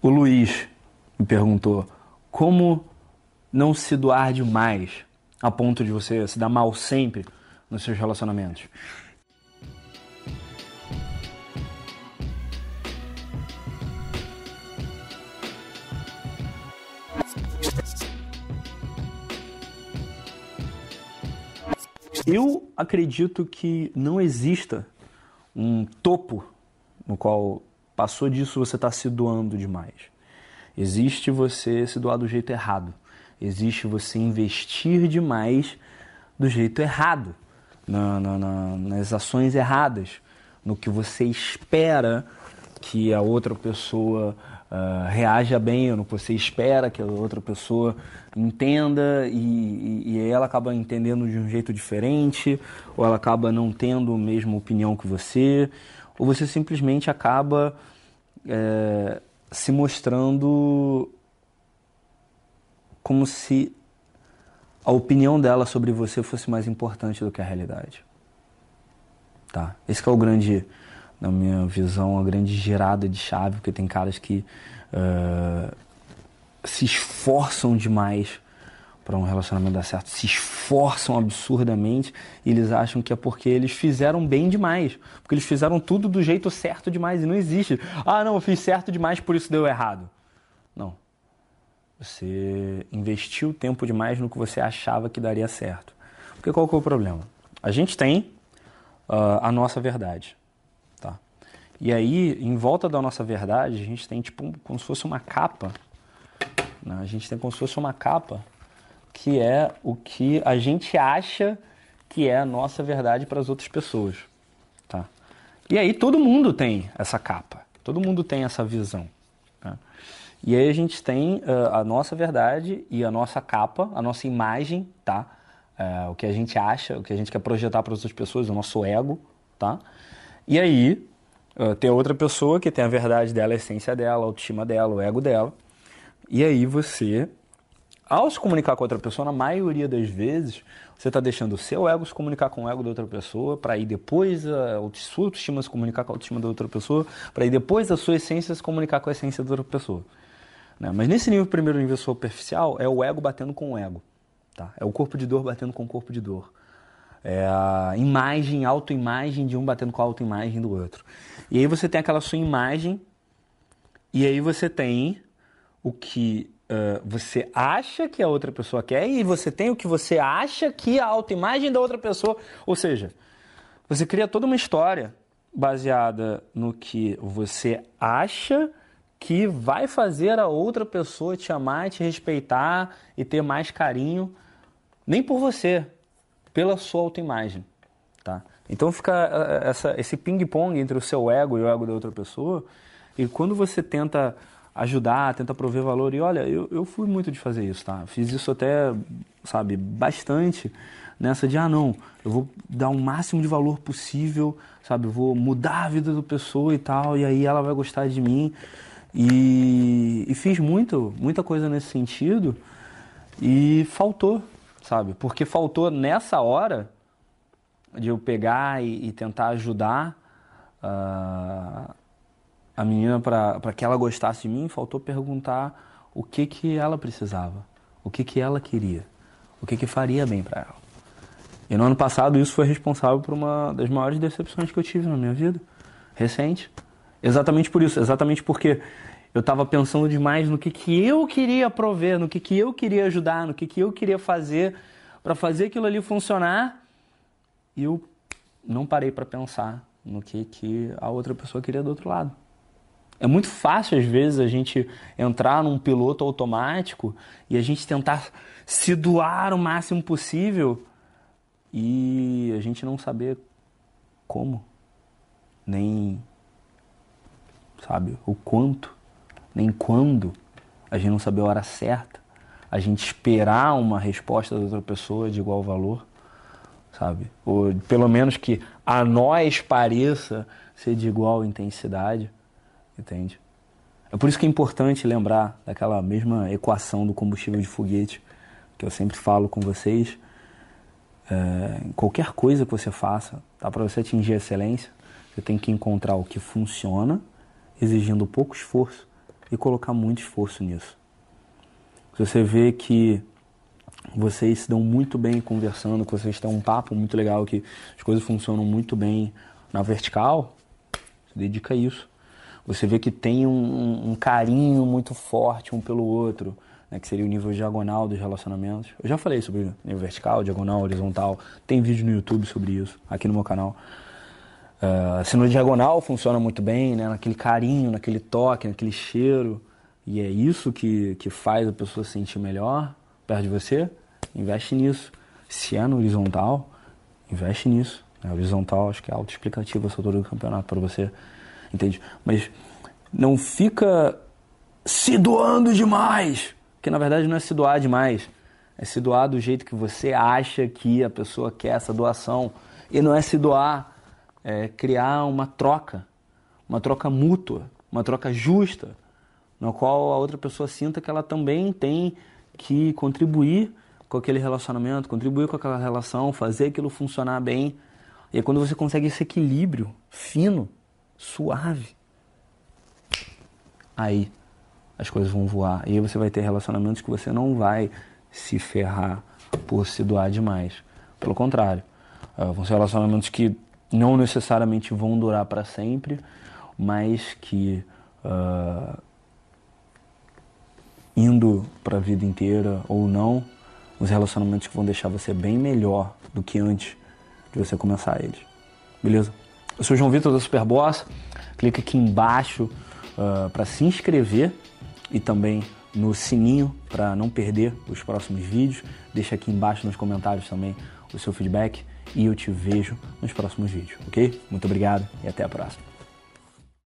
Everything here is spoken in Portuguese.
O Luiz me perguntou como não se doar demais a ponto de você se dar mal sempre nos seus relacionamentos. Eu acredito que não exista um topo no qual passou disso você está se doando demais. Existe você se doar do jeito errado. Existe você investir demais do jeito errado, na, na, na, nas ações erradas, no que você espera que a outra pessoa uh, reaja bem, no que você espera que a outra pessoa entenda e, e, e, ela acaba entendendo de um jeito diferente, ou ela acaba não tendo a mesma opinião que você, ou você simplesmente acaba é, se mostrando como se a opinião dela sobre você fosse mais importante do que a realidade. Tá? Esse é o grande, na minha visão, a grande girada de chave, porque tem caras que uh, se esforçam demais para um relacionamento dar certo, se esforçam absurdamente e eles acham que é porque eles fizeram bem demais, porque eles fizeram tudo do jeito certo demais e não existe. Ah, não, eu fiz certo demais, por isso deu errado. Não. Você investiu tempo demais no que você achava que daria certo. Porque qual que é o problema? A gente tem uh, a nossa verdade, tá? E aí, em volta da nossa verdade, a gente tem tipo como se fosse uma capa. Né? A gente tem como se fosse uma capa que é o que a gente acha que é a nossa verdade para as outras pessoas, tá? E aí todo mundo tem essa capa, todo mundo tem essa visão. Tá? E aí a gente tem uh, a nossa verdade e a nossa capa, a nossa imagem, tá? Uh, o que a gente acha, o que a gente quer projetar para as outras pessoas, o nosso ego, tá? E aí uh, tem outra pessoa que tem a verdade dela, a essência dela, a autoestima dela, o ego dela. E aí você ao se comunicar com outra pessoa, na maioria das vezes, você está deixando o seu ego se comunicar com o ego da outra pessoa, para ir depois a sua autoestima se comunicar com a autoestima da outra pessoa, para ir depois a sua essência se comunicar com a essência da outra pessoa. Né? Mas nesse nível, primeiro nível superficial, é o ego batendo com o ego. Tá? É o corpo de dor batendo com o corpo de dor. É a imagem, autoimagem de um batendo com a autoimagem do outro. E aí você tem aquela sua imagem, e aí você tem o que uh, você acha que a outra pessoa quer e você tem o que você acha que a autoimagem da outra pessoa. Ou seja, você cria toda uma história baseada no que você acha que vai fazer a outra pessoa te amar, te respeitar e ter mais carinho, nem por você, pela sua autoimagem, tá? Então fica essa, esse ping-pong entre o seu ego e o ego da outra pessoa, e quando você tenta ajudar, tenta prover valor. E olha, eu, eu fui muito de fazer isso, tá? Fiz isso até, sabe, bastante nessa de, ah, não, eu vou dar o máximo de valor possível, sabe? Vou mudar a vida da pessoa e tal, e aí ela vai gostar de mim. E, e fiz muito, muita coisa nesse sentido e faltou, sabe? Porque faltou nessa hora de eu pegar e, e tentar ajudar. Uh, a menina, para que ela gostasse de mim, faltou perguntar o que, que ela precisava, o que, que ela queria, o que, que faria bem para ela. E no ano passado isso foi responsável por uma das maiores decepções que eu tive na minha vida, recente. Exatamente por isso, exatamente porque eu estava pensando demais no que, que eu queria prover, no que, que eu queria ajudar, no que, que eu queria fazer para fazer aquilo ali funcionar. E eu não parei para pensar no que, que a outra pessoa queria do outro lado. É muito fácil, às vezes, a gente entrar num piloto automático e a gente tentar se doar o máximo possível e a gente não saber como, nem, sabe, o quanto, nem quando, a gente não saber a hora certa, a gente esperar uma resposta da outra pessoa de igual valor, sabe? Ou pelo menos que a nós pareça ser de igual intensidade entende? É por isso que é importante lembrar daquela mesma equação do combustível de foguete que eu sempre falo com vocês. É, qualquer coisa que você faça, tá? para você atingir a excelência, você tem que encontrar o que funciona, exigindo pouco esforço e colocar muito esforço nisso. Se você vê que vocês se dão muito bem conversando, que vocês têm um papo muito legal, que as coisas funcionam muito bem na vertical, se dedica a isso. Você vê que tem um, um carinho muito forte um pelo outro, né, que seria o nível diagonal dos relacionamentos. Eu já falei sobre nível vertical, diagonal, horizontal. Tem vídeo no YouTube sobre isso, aqui no meu canal. Uh, se no diagonal funciona muito bem, né, naquele carinho, naquele toque, naquele cheiro, e é isso que, que faz a pessoa se sentir melhor perto de você, investe nisso. Se é no horizontal, investe nisso. A horizontal acho que é autoexplicativa essa altura do campeonato para você, entende? Mas não fica se doando demais, que na verdade não é se doar demais, é se doar do jeito que você acha que a pessoa quer essa doação. E não é se doar, é criar uma troca, uma troca mútua, uma troca justa no qual a outra pessoa sinta que ela também tem que contribuir com aquele relacionamento, contribuir com aquela relação, fazer aquilo funcionar bem. E é quando você consegue esse equilíbrio fino, suave, aí as coisas vão voar. E aí você vai ter relacionamentos que você não vai se ferrar por se doar demais. Pelo contrário, uh, vão ser relacionamentos que não necessariamente vão durar para sempre, mas que uh, indo para a vida inteira ou não, os relacionamentos que vão deixar você bem melhor do que antes de você começar eles. Beleza? Eu sou João Vitor da Superboss. Clica aqui embaixo uh, ah, para se inscrever e também no sininho para não perder os próximos vídeos. Deixa aqui embaixo nos comentários também o seu feedback e eu te vejo nos próximos vídeos, ok? Muito obrigado e até a próxima.